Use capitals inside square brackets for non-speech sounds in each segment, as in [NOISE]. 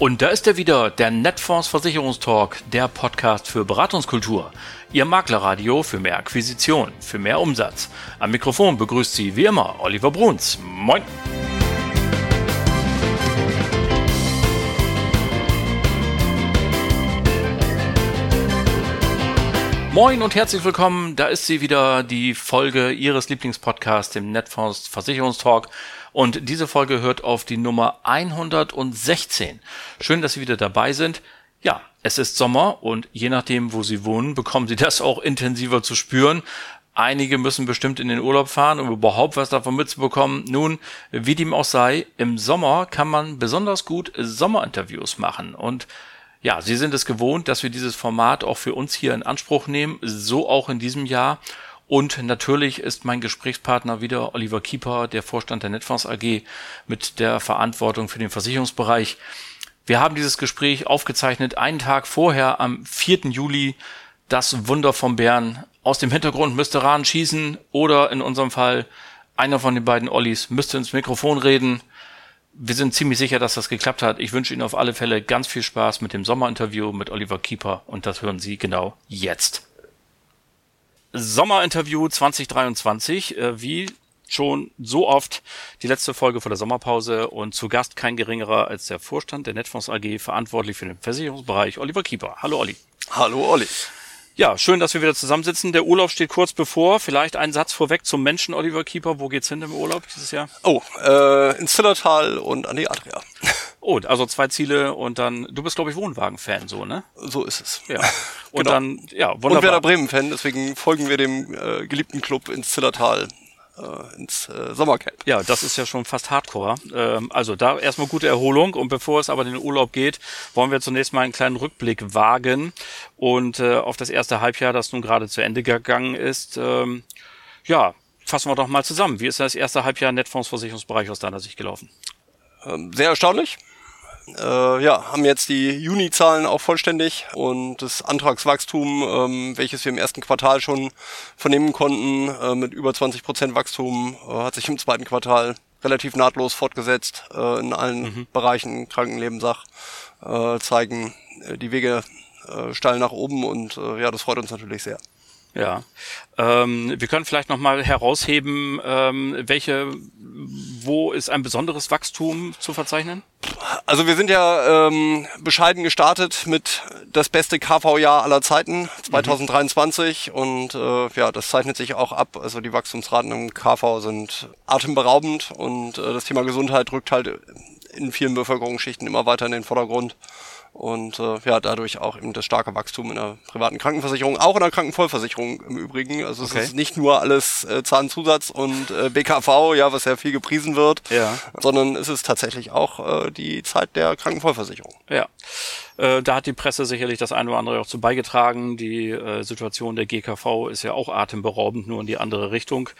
Und da ist er wieder, der Netfonds Versicherungstalk, der Podcast für Beratungskultur. Ihr Maklerradio für mehr Akquisition, für mehr Umsatz. Am Mikrofon begrüßt Sie wie immer Oliver Bruns. Moin! Moin und herzlich willkommen. Da ist sie wieder, die Folge Ihres Lieblingspodcasts, dem Netfonds Versicherungstalk. Und diese Folge hört auf die Nummer 116. Schön, dass Sie wieder dabei sind. Ja, es ist Sommer und je nachdem, wo Sie wohnen, bekommen Sie das auch intensiver zu spüren. Einige müssen bestimmt in den Urlaub fahren, um überhaupt was davon mitzubekommen. Nun, wie dem auch sei, im Sommer kann man besonders gut Sommerinterviews machen und ja, Sie sind es gewohnt, dass wir dieses Format auch für uns hier in Anspruch nehmen, so auch in diesem Jahr. Und natürlich ist mein Gesprächspartner wieder Oliver Kieper, der Vorstand der Netfonds AG mit der Verantwortung für den Versicherungsbereich. Wir haben dieses Gespräch aufgezeichnet einen Tag vorher am 4. Juli. Das Wunder vom Bären. Aus dem Hintergrund müsste Rahn schießen oder in unserem Fall einer von den beiden Ollis müsste ins Mikrofon reden. Wir sind ziemlich sicher, dass das geklappt hat. Ich wünsche Ihnen auf alle Fälle ganz viel Spaß mit dem Sommerinterview mit Oliver Kieper und das hören Sie genau jetzt. Sommerinterview 2023, äh, wie schon so oft die letzte Folge vor der Sommerpause und zu Gast kein geringerer als der Vorstand der Netfonds AG, verantwortlich für den Versicherungsbereich, Oliver Kieper. Hallo Olli. Hallo Olli. Ja, schön, dass wir wieder zusammensitzen. Der Urlaub steht kurz bevor. Vielleicht ein Satz vorweg zum Menschen Oliver Keeper. Wo geht's hin im Urlaub dieses Jahr? Oh, äh, ins Zillertal und an die Adria. Oh, also zwei Ziele und dann, du bist glaube ich Wohnwagen-Fan, so, ne? So ist es. Ja. [LAUGHS] Und genau. dann, ja, wunderbar. Und Werder Bremen-Fan, deswegen folgen wir dem äh, geliebten Club ins Zillertal äh, ins äh, Sommercamp. Ja, das ist ja schon fast Hardcore. Ähm, also da erstmal gute Erholung und bevor es aber in den Urlaub geht, wollen wir zunächst mal einen kleinen Rückblick wagen und äh, auf das erste Halbjahr, das nun gerade zu Ende gegangen ist. Ähm, ja, fassen wir doch mal zusammen. Wie ist das erste Halbjahr Netfondsversicherungsbereich aus deiner Sicht gelaufen? Ähm, sehr erstaunlich äh, ja, haben jetzt die Juni-Zahlen auch vollständig und das Antragswachstum, ähm, welches wir im ersten Quartal schon vernehmen konnten, äh, mit über 20 Prozent Wachstum, äh, hat sich im zweiten Quartal relativ nahtlos fortgesetzt äh, in allen mhm. Bereichen Krankenleben, Sach, äh, zeigen äh, die Wege äh, steil nach oben und äh, ja, das freut uns natürlich sehr. Ja, ähm, wir können vielleicht noch mal herausheben, ähm, welche, wo ist ein besonderes Wachstum zu verzeichnen? Also wir sind ja ähm, bescheiden gestartet mit das beste KV-Jahr aller Zeiten 2023 mhm. und äh, ja, das zeichnet sich auch ab. Also die Wachstumsraten im KV sind atemberaubend und äh, das Thema Gesundheit rückt halt in vielen Bevölkerungsschichten immer weiter in den Vordergrund und äh, ja, dadurch auch eben das starke Wachstum in der privaten Krankenversicherung, auch in der Krankenvollversicherung im Übrigen. Also es okay. ist nicht nur alles äh, Zahnzusatz und äh, BKV, ja, was ja viel gepriesen wird, ja. sondern es ist tatsächlich auch äh, die Zeit der Krankenvollversicherung. Ja. Äh, da hat die Presse sicherlich das eine oder andere auch zu beigetragen. Die äh, Situation der GKV ist ja auch atemberaubend, nur in die andere Richtung.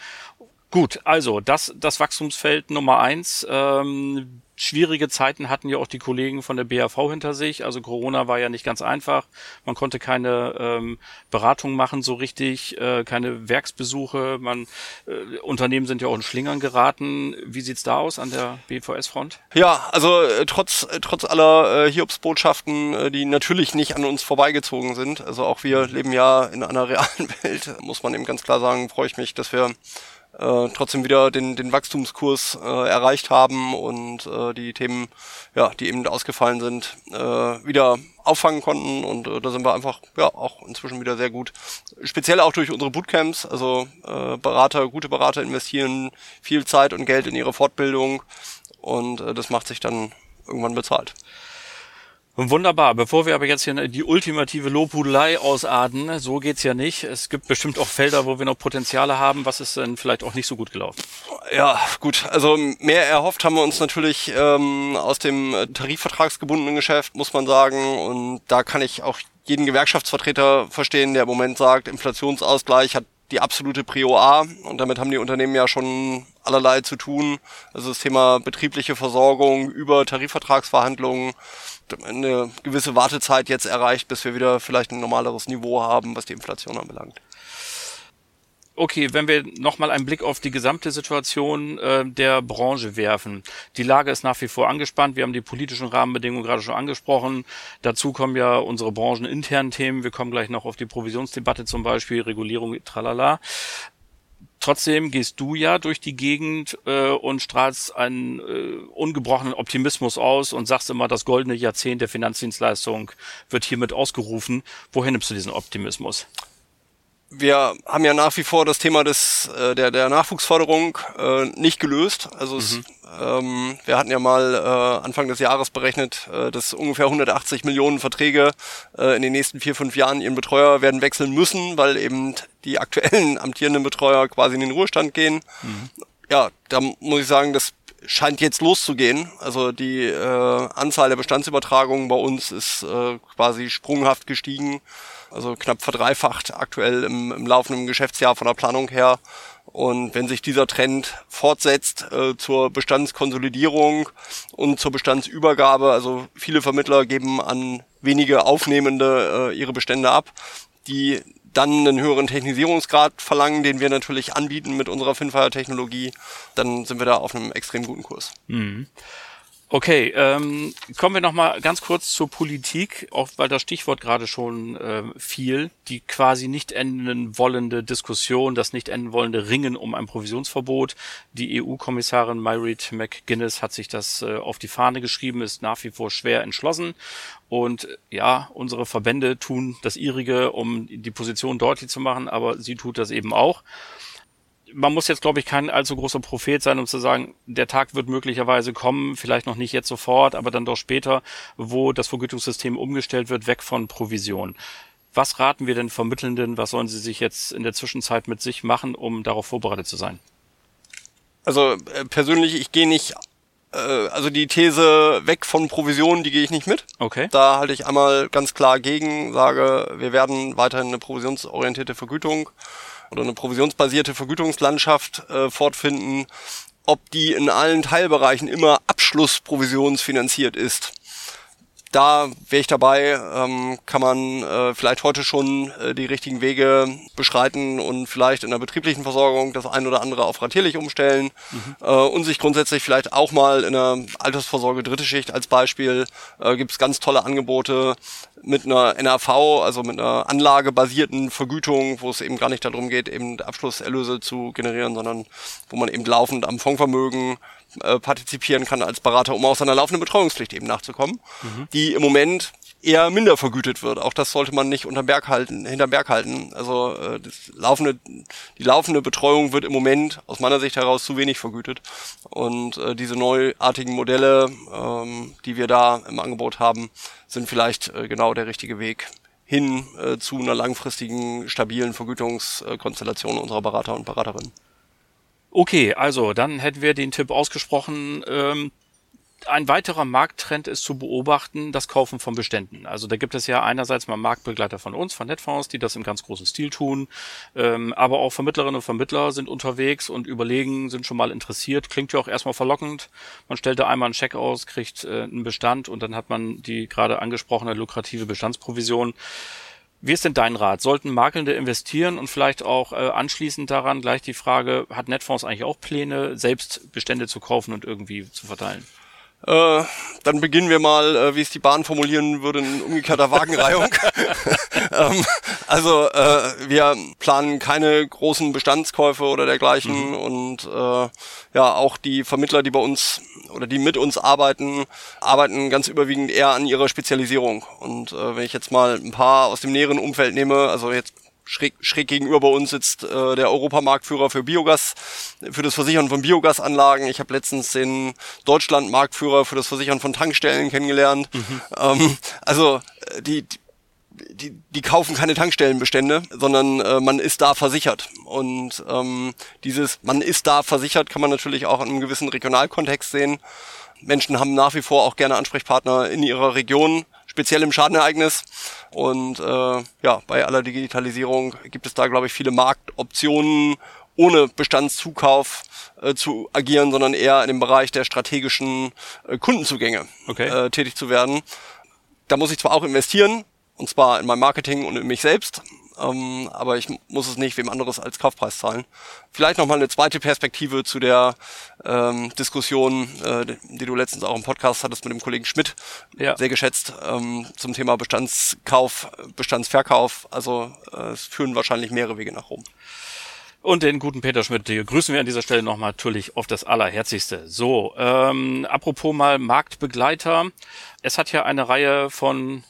Gut, also das, das Wachstumsfeld Nummer eins. Ähm, schwierige Zeiten hatten ja auch die Kollegen von der BAV hinter sich. Also Corona war ja nicht ganz einfach. Man konnte keine ähm, Beratung machen so richtig, äh, keine Werksbesuche. Man äh, Unternehmen sind ja auch in Schlingern geraten. Wie sieht's da aus an der BVS-Front? Ja, also äh, trotz äh, trotz aller äh, Hiobsbotschaften, äh, die natürlich nicht an uns vorbeigezogen sind. Also auch wir leben ja in einer realen [LAUGHS] Welt. Muss man eben ganz klar sagen, freue ich mich, dass wir äh, trotzdem wieder den, den Wachstumskurs äh, erreicht haben und äh, die Themen, ja, die eben ausgefallen sind, äh, wieder auffangen konnten und äh, da sind wir einfach ja auch inzwischen wieder sehr gut. Speziell auch durch unsere Bootcamps, also äh, Berater, gute Berater investieren viel Zeit und Geld in ihre Fortbildung und äh, das macht sich dann irgendwann bezahlt. Wunderbar. Bevor wir aber jetzt hier die ultimative Lobhudelei ausarten, so geht's ja nicht. Es gibt bestimmt auch Felder, wo wir noch Potenziale haben. Was ist denn vielleicht auch nicht so gut gelaufen? Ja, gut. Also mehr erhofft haben wir uns natürlich ähm, aus dem tarifvertragsgebundenen Geschäft, muss man sagen. Und da kann ich auch jeden Gewerkschaftsvertreter verstehen, der im Moment sagt, Inflationsausgleich hat die absolute Prio A und damit haben die Unternehmen ja schon allerlei zu tun. Also das Thema betriebliche Versorgung über Tarifvertragsverhandlungen, eine gewisse Wartezeit jetzt erreicht, bis wir wieder vielleicht ein normaleres Niveau haben, was die Inflation anbelangt. Okay, wenn wir nochmal einen Blick auf die gesamte Situation äh, der Branche werfen. Die Lage ist nach wie vor angespannt. Wir haben die politischen Rahmenbedingungen gerade schon angesprochen. Dazu kommen ja unsere brancheninternen Themen. Wir kommen gleich noch auf die Provisionsdebatte zum Beispiel, Regulierung, tralala. Trotzdem gehst du ja durch die Gegend äh, und strahlst einen äh, ungebrochenen Optimismus aus und sagst immer, das goldene Jahrzehnt der Finanzdienstleistung wird hiermit ausgerufen. Woher nimmst du diesen Optimismus? Wir haben ja nach wie vor das Thema des äh, der der Nachwuchsförderung äh, nicht gelöst. Also mhm. es, ähm, wir hatten ja mal äh, Anfang des Jahres berechnet, äh, dass ungefähr 180 Millionen Verträge äh, in den nächsten vier fünf Jahren ihren Betreuer werden wechseln müssen, weil eben die aktuellen amtierenden Betreuer quasi in den Ruhestand gehen. Mhm. Ja, da muss ich sagen, das scheint jetzt loszugehen. Also die äh, Anzahl der Bestandsübertragungen bei uns ist äh, quasi sprunghaft gestiegen also knapp verdreifacht aktuell im, im laufenden Geschäftsjahr von der Planung her. Und wenn sich dieser Trend fortsetzt äh, zur Bestandskonsolidierung und zur Bestandsübergabe, also viele Vermittler geben an wenige Aufnehmende äh, ihre Bestände ab, die dann einen höheren Technisierungsgrad verlangen, den wir natürlich anbieten mit unserer Finfire-Technologie, dann sind wir da auf einem extrem guten Kurs. Mhm. Okay, ähm, kommen wir noch mal ganz kurz zur Politik, auch weil das Stichwort gerade schon äh, fiel, die quasi nicht enden wollende Diskussion, das nicht enden wollende Ringen um ein Provisionsverbot. Die EU-Kommissarin Myreed McGuinness hat sich das äh, auf die Fahne geschrieben, ist nach wie vor schwer entschlossen. Und ja, unsere Verbände tun das ihrige, um die Position deutlich zu machen, aber sie tut das eben auch man muss jetzt, glaube ich, kein allzu großer Prophet sein, um zu sagen, der Tag wird möglicherweise kommen, vielleicht noch nicht jetzt sofort, aber dann doch später, wo das Vergütungssystem umgestellt wird, weg von Provision. Was raten wir denn Vermittelnden? Was sollen sie sich jetzt in der Zwischenzeit mit sich machen, um darauf vorbereitet zu sein? Also äh, persönlich, ich gehe nicht, äh, also die These weg von Provisionen, die gehe ich nicht mit. Okay. Da halte ich einmal ganz klar gegen, sage, wir werden weiterhin eine provisionsorientierte Vergütung oder eine provisionsbasierte Vergütungslandschaft äh, fortfinden, ob die in allen Teilbereichen immer abschlussprovisionsfinanziert ist da wäre ich dabei, ähm, kann man äh, vielleicht heute schon äh, die richtigen Wege beschreiten und vielleicht in der betrieblichen Versorgung das ein oder andere auf ratierlich umstellen mhm. äh, und sich grundsätzlich vielleicht auch mal in der Altersvorsorge dritte Schicht als Beispiel äh, gibt es ganz tolle Angebote mit einer NAV, also mit einer anlagebasierten Vergütung, wo es eben gar nicht darum geht, eben Abschlusserlöse zu generieren, sondern wo man eben laufend am Fondsvermögen äh, partizipieren kann als Berater, um aus seiner laufenden Betreuungspflicht eben nachzukommen, mhm. die im Moment eher minder vergütet wird. Auch das sollte man nicht unterm Berg halten, hinterm Berg halten. Also äh, das laufende, die laufende Betreuung wird im Moment aus meiner Sicht heraus zu wenig vergütet. Und äh, diese neuartigen Modelle, ähm, die wir da im Angebot haben, sind vielleicht äh, genau der richtige Weg hin äh, zu einer langfristigen, stabilen Vergütungskonstellation unserer Berater und Beraterinnen. Okay, also dann hätten wir den Tipp ausgesprochen. Ähm, ein weiterer Markttrend ist zu beobachten, das Kaufen von Beständen. Also da gibt es ja einerseits mal Marktbegleiter von uns, von Netfonds, die das im ganz großen Stil tun, ähm, aber auch Vermittlerinnen und Vermittler sind unterwegs und überlegen, sind schon mal interessiert. Klingt ja auch erstmal verlockend. Man stellt da einmal einen Scheck aus, kriegt äh, einen Bestand und dann hat man die gerade angesprochene lukrative Bestandsprovision. Wie ist denn dein Rat? Sollten Makelnde investieren und vielleicht auch äh, anschließend daran gleich die Frage, hat Netfonds eigentlich auch Pläne, selbst Bestände zu kaufen und irgendwie zu verteilen? Äh, dann beginnen wir mal, äh, wie es die Bahn formulieren würde, in umgekehrter Wagenreihung. [LAUGHS] [LAUGHS] ähm, also äh, wir planen keine großen Bestandskäufe oder dergleichen mhm. und äh, ja auch die Vermittler, die bei uns oder die mit uns arbeiten, arbeiten ganz überwiegend eher an ihrer Spezialisierung. Und äh, wenn ich jetzt mal ein paar aus dem näheren Umfeld nehme, also jetzt schräg, schräg gegenüber bei uns sitzt äh, der Europamarktführer für Biogas, für das Versichern von Biogasanlagen. Ich habe letztens den Deutschland-Marktführer für das Versichern von Tankstellen kennengelernt. Mhm. Ähm, also äh, die, die, die kaufen keine Tankstellenbestände, sondern äh, man ist da versichert. Und ähm, dieses man ist da versichert kann man natürlich auch in einem gewissen Regionalkontext sehen. Menschen haben nach wie vor auch gerne Ansprechpartner in ihrer Region, speziell im Schadenereignis. Und äh, ja, bei aller Digitalisierung gibt es da, glaube ich, viele Marktoptionen, ohne Bestandszukauf äh, zu agieren, sondern eher in dem Bereich der strategischen äh, Kundenzugänge okay. äh, tätig zu werden. Da muss ich zwar auch investieren, und zwar in mein Marketing und in mich selbst, ähm, aber ich muss es nicht wem anderes als Kaufpreis zahlen. Vielleicht nochmal eine zweite Perspektive zu der ähm, Diskussion, äh, die du letztens auch im Podcast hattest mit dem Kollegen Schmidt, ja. sehr geschätzt, ähm, zum Thema Bestandskauf, Bestandsverkauf. Also äh, es führen wahrscheinlich mehrere Wege nach Rom. Und den guten Peter Schmidt grüßen wir an dieser Stelle nochmal natürlich auf das Allerherzigste. So, ähm, apropos mal Marktbegleiter. Es hat ja eine Reihe von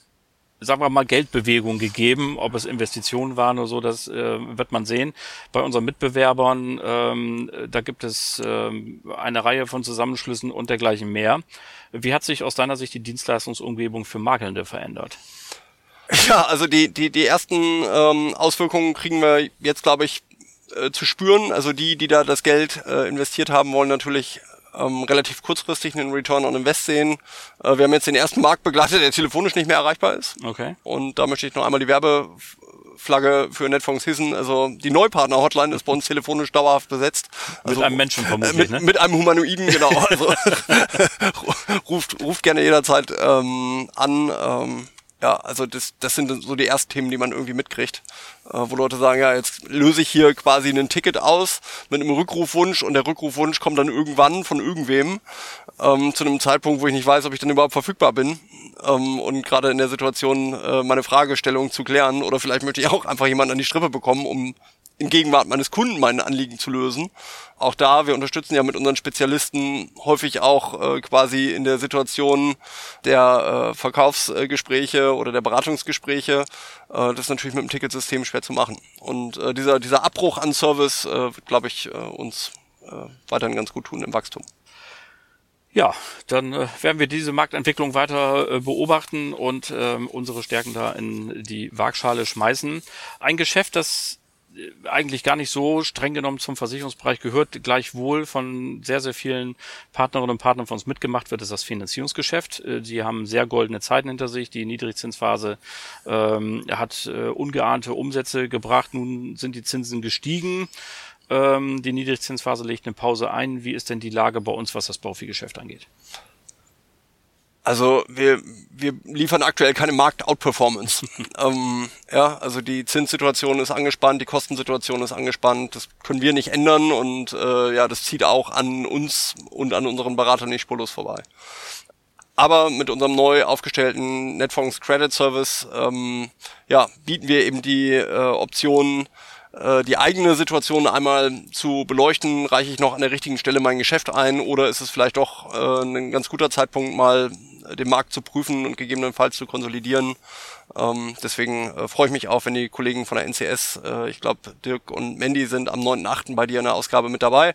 sagen wir mal, Geldbewegung gegeben. Ob es Investitionen waren oder so, das äh, wird man sehen. Bei unseren Mitbewerbern, ähm, da gibt es ähm, eine Reihe von Zusammenschlüssen und dergleichen mehr. Wie hat sich aus deiner Sicht die Dienstleistungsumgebung für Makelnde verändert? Ja, also die, die, die ersten ähm, Auswirkungen kriegen wir jetzt, glaube ich, äh, zu spüren. Also die, die da das Geld äh, investiert haben, wollen natürlich ähm, relativ kurzfristig einen Return on Invest sehen. Äh, wir haben jetzt den ersten Markt begleitet, der telefonisch nicht mehr erreichbar ist. Okay. Und da möchte ich noch einmal die Werbeflagge für Netfonds hissen. Also die Neupartner-Hotline ist bei uns telefonisch dauerhaft besetzt. Also, mit einem Menschen vermutlich, mit, ne? mit einem Humanoiden, genau. [LAUGHS] Also [LAUGHS] ruft, ruft gerne jederzeit ähm, an. Ähm, ja, also das, das sind so die ersten Themen, die man irgendwie mitkriegt, äh, wo Leute sagen, ja, jetzt löse ich hier quasi ein Ticket aus mit einem Rückrufwunsch und der Rückrufwunsch kommt dann irgendwann von irgendwem ähm, zu einem Zeitpunkt, wo ich nicht weiß, ob ich dann überhaupt verfügbar bin ähm, und gerade in der Situation äh, meine Fragestellung zu klären oder vielleicht möchte ich auch einfach jemanden an die Strippe bekommen, um in Gegenwart meines Kunden meine Anliegen zu lösen. Auch da, wir unterstützen ja mit unseren Spezialisten häufig auch äh, quasi in der Situation der äh, Verkaufsgespräche oder der Beratungsgespräche. Äh, das ist natürlich mit dem Ticketsystem schwer zu machen. Und äh, dieser, dieser Abbruch an Service äh, wird, glaube ich, äh, uns äh, weiterhin ganz gut tun im Wachstum. Ja, dann äh, werden wir diese Marktentwicklung weiter äh, beobachten und äh, unsere Stärken da in die Waagschale schmeißen. Ein Geschäft, das eigentlich gar nicht so streng genommen zum Versicherungsbereich gehört, gleichwohl von sehr, sehr vielen Partnerinnen und Partnern von uns mitgemacht wird, ist das Finanzierungsgeschäft. Äh, die haben sehr goldene Zeiten hinter sich. Die Niedrigzinsphase ähm, hat äh, ungeahnte Umsätze gebracht. Nun sind die Zinsen gestiegen. Ähm, die Niedrigzinsphase legt eine Pause ein. Wie ist denn die Lage bei uns, was das Baufi-Geschäft angeht? Also wir, wir liefern aktuell keine Markt-Outperformance. [LAUGHS] ähm, ja, also die Zinssituation ist angespannt, die Kostensituation ist angespannt, das können wir nicht ändern und äh, ja, das zieht auch an uns und an unseren Beratern nicht spurlos vorbei. Aber mit unserem neu aufgestellten Netfonds Credit Service ähm, ja, bieten wir eben die äh, Option, äh, die eigene Situation einmal zu beleuchten, reiche ich noch an der richtigen Stelle mein Geschäft ein oder ist es vielleicht doch äh, ein ganz guter Zeitpunkt mal den Markt zu prüfen und gegebenenfalls zu konsolidieren. Ähm, deswegen äh, freue ich mich auch, wenn die Kollegen von der NCS, äh, ich glaube Dirk und Mandy sind am 9.8. bei dir in der Ausgabe mit dabei.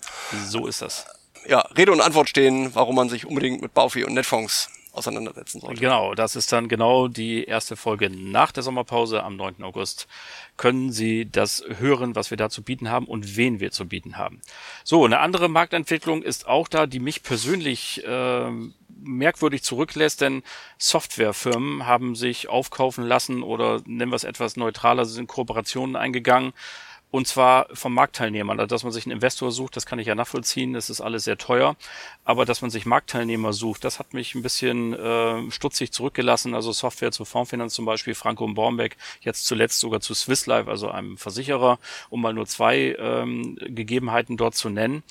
So ist das. Ja, Rede und Antwort stehen, warum man sich unbedingt mit Baufi und Netfonds auseinandersetzen sollte. Genau, das ist dann genau die erste Folge nach der Sommerpause am 9. August. Können Sie das hören, was wir da zu bieten haben und wen wir zu bieten haben. So, eine andere Marktentwicklung ist auch da, die mich persönlich äh, merkwürdig zurücklässt, denn Softwarefirmen haben sich aufkaufen lassen oder nennen wir es etwas neutraler, sind Kooperationen eingegangen. Und zwar vom Marktteilnehmern. Also, dass man sich einen Investor sucht, das kann ich ja nachvollziehen, das ist alles sehr teuer. Aber dass man sich Marktteilnehmer sucht, das hat mich ein bisschen äh, stutzig zurückgelassen. Also Software zu Fondsfinanz zum Beispiel, Franco und Bornbeck, jetzt zuletzt sogar zu Swiss Life, also einem Versicherer, um mal nur zwei ähm, Gegebenheiten dort zu nennen.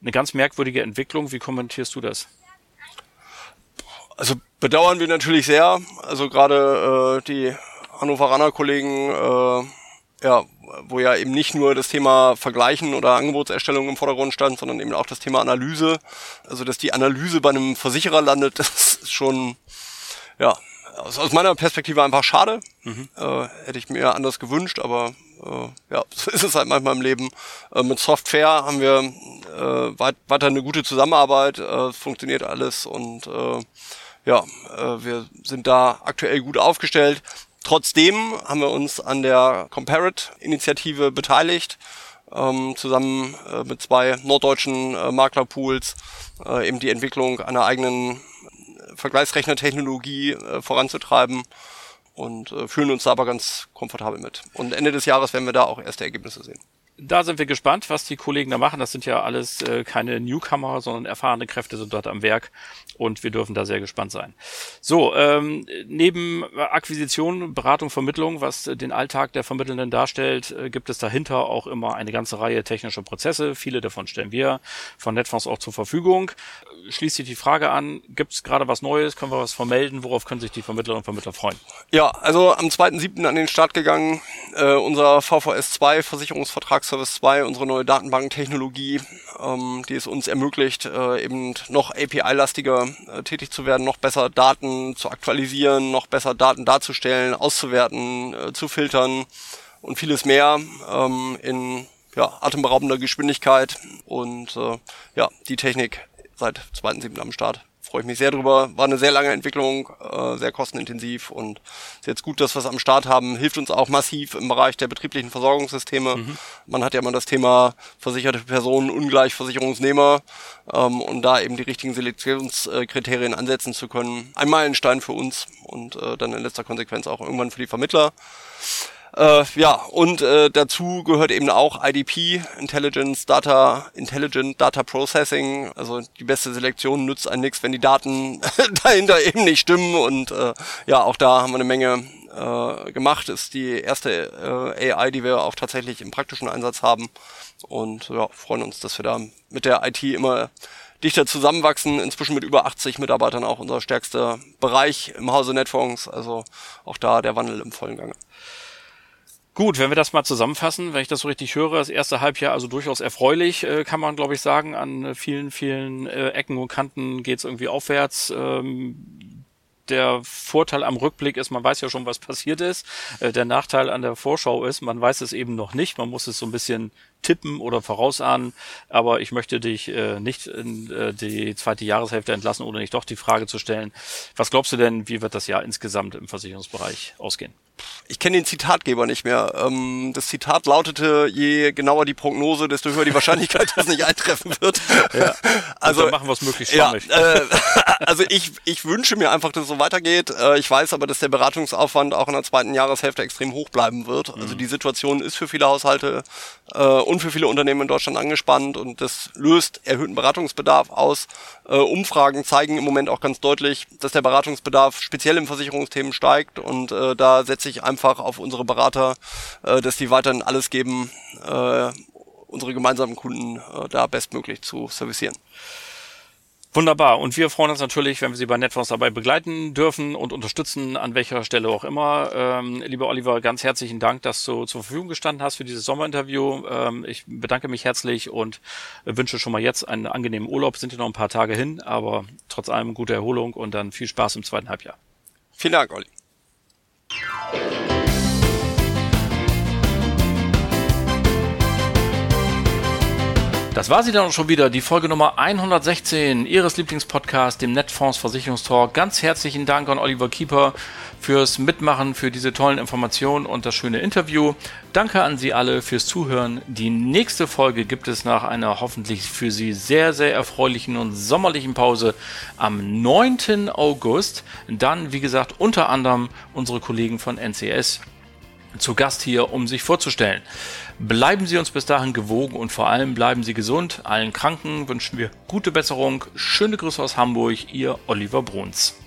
Eine ganz merkwürdige Entwicklung. Wie kommentierst du das? Also bedauern wir natürlich sehr. Also gerade äh, die Hannoveraner Kollegen, äh, ja, wo ja eben nicht nur das Thema Vergleichen oder Angebotserstellung im Vordergrund stand, sondern eben auch das Thema Analyse. Also dass die Analyse bei einem Versicherer landet, [LAUGHS] das ist schon, ja, aus, aus meiner Perspektive einfach schade. Mhm. Äh, hätte ich mir anders gewünscht, aber äh, ja, [LAUGHS] so ist es halt manchmal im Leben. Äh, mit Software haben wir äh, weit, weiter eine gute Zusammenarbeit, äh, funktioniert alles und äh, ja, äh, wir sind da aktuell gut aufgestellt. Trotzdem haben wir uns an der Comparate-Initiative beteiligt, ähm, zusammen äh, mit zwei norddeutschen äh, Maklerpools eben die Entwicklung einer eigenen Vergleichsrechnertechnologie äh, voranzutreiben und fühlen uns da aber ganz komfortabel mit. Und Ende des Jahres werden wir da auch erste Ergebnisse sehen. Da sind wir gespannt, was die Kollegen da machen. Das sind ja alles äh, keine Newcomer, sondern erfahrene Kräfte sind dort am Werk und wir dürfen da sehr gespannt sein. So, ähm, neben Akquisition, Beratung, Vermittlung, was den Alltag der Vermittelnden darstellt, äh, gibt es dahinter auch immer eine ganze Reihe technischer Prozesse. Viele davon stellen wir von Netfonds auch zur Verfügung. Schließt sich die Frage an, gibt es gerade was Neues, können wir was vermelden, worauf können sich die Vermittlerinnen und Vermittler freuen? Ja, also am 2.7. an den Start gegangen, äh, unser VVS 2 Versicherungsvertrags Service 2, unsere neue Datenbanktechnologie, ähm, die es uns ermöglicht, äh, eben noch API-lastiger äh, tätig zu werden, noch besser Daten zu aktualisieren, noch besser Daten darzustellen, auszuwerten, äh, zu filtern und vieles mehr ähm, in ja, atemberaubender Geschwindigkeit und äh, ja, die Technik seit 2.7. am Start freue ich mich sehr drüber. War eine sehr lange Entwicklung, äh, sehr kostenintensiv und ist jetzt gut, dass wir es am Start haben. Hilft uns auch massiv im Bereich der betrieblichen Versorgungssysteme. Mhm. Man hat ja immer das Thema versicherte Personen ungleich Versicherungsnehmer ähm, und da eben die richtigen Selektionskriterien ansetzen zu können. Ein Meilenstein für uns und äh, dann in letzter Konsequenz auch irgendwann für die Vermittler. Äh, ja, und äh, dazu gehört eben auch IDP, Intelligence Data, Intelligent Data Processing. Also die beste Selektion nützt einem nichts, wenn die Daten [LAUGHS] dahinter eben nicht stimmen. Und äh, ja, auch da haben wir eine Menge äh, gemacht. Ist die erste äh, AI, die wir auch tatsächlich im praktischen Einsatz haben. Und ja, freuen uns, dass wir da mit der IT immer dichter zusammenwachsen, inzwischen mit über 80 Mitarbeitern auch unser stärkster Bereich im Hause Netfonds. Also auch da der Wandel im vollen Gange. Gut, wenn wir das mal zusammenfassen, wenn ich das so richtig höre, das erste Halbjahr also durchaus erfreulich, äh, kann man glaube ich sagen. An vielen, vielen äh, Ecken und Kanten geht es irgendwie aufwärts. Ähm, der Vorteil am Rückblick ist, man weiß ja schon, was passiert ist. Äh, der Nachteil an der Vorschau ist, man weiß es eben noch nicht. Man muss es so ein bisschen tippen oder vorausahnen. Aber ich möchte dich äh, nicht in äh, die zweite Jahreshälfte entlassen, ohne nicht doch die Frage zu stellen. Was glaubst du denn, wie wird das Jahr insgesamt im Versicherungsbereich ausgehen? Ich kenne den Zitatgeber nicht mehr. Ähm, das Zitat lautete, je genauer die Prognose, desto höher die Wahrscheinlichkeit, dass es nicht eintreffen wird. [LAUGHS] Ja. [LAUGHS] Also machen wir es möglichst. Ja, äh, [LAUGHS] also ich, ich wünsche mir einfach, dass es so weitergeht. Äh, ich weiß aber, dass der Beratungsaufwand auch in der zweiten Jahreshälfte extrem hoch bleiben wird. Also mhm. die Situation ist für viele Haushalte äh, und für viele Unternehmen in Deutschland angespannt und das löst erhöhten Beratungsbedarf aus. Äh, Umfragen zeigen im Moment auch ganz deutlich, dass der Beratungsbedarf speziell im Versicherungsthemen steigt und äh, da setze ich einfach auf unsere Berater, äh, dass die weiterhin alles geben, äh, unsere gemeinsamen Kunden äh, da bestmöglich zu servicieren. Wunderbar. Und wir freuen uns natürlich, wenn wir Sie bei Netfonds dabei begleiten dürfen und unterstützen, an welcher Stelle auch immer. Ähm, lieber Oliver, ganz herzlichen Dank, dass du zur Verfügung gestanden hast für dieses Sommerinterview. Ähm, ich bedanke mich herzlich und wünsche schon mal jetzt einen angenehmen Urlaub. Sind ja noch ein paar Tage hin, aber trotz allem gute Erholung und dann viel Spaß im zweiten Halbjahr. Vielen Dank, Olli. Das war sie dann auch schon wieder, die Folge Nummer 116 Ihres Lieblingspodcasts, dem Netfonds Versicherungstalk. Ganz herzlichen Dank an Oliver Keeper fürs Mitmachen, für diese tollen Informationen und das schöne Interview. Danke an Sie alle fürs Zuhören. Die nächste Folge gibt es nach einer hoffentlich für Sie sehr, sehr erfreulichen und sommerlichen Pause am 9. August. Dann, wie gesagt, unter anderem unsere Kollegen von NCS zu Gast hier, um sich vorzustellen. Bleiben Sie uns bis dahin gewogen und vor allem bleiben Sie gesund. Allen Kranken wünschen wir gute Besserung. Schöne Grüße aus Hamburg, Ihr Oliver Bruns.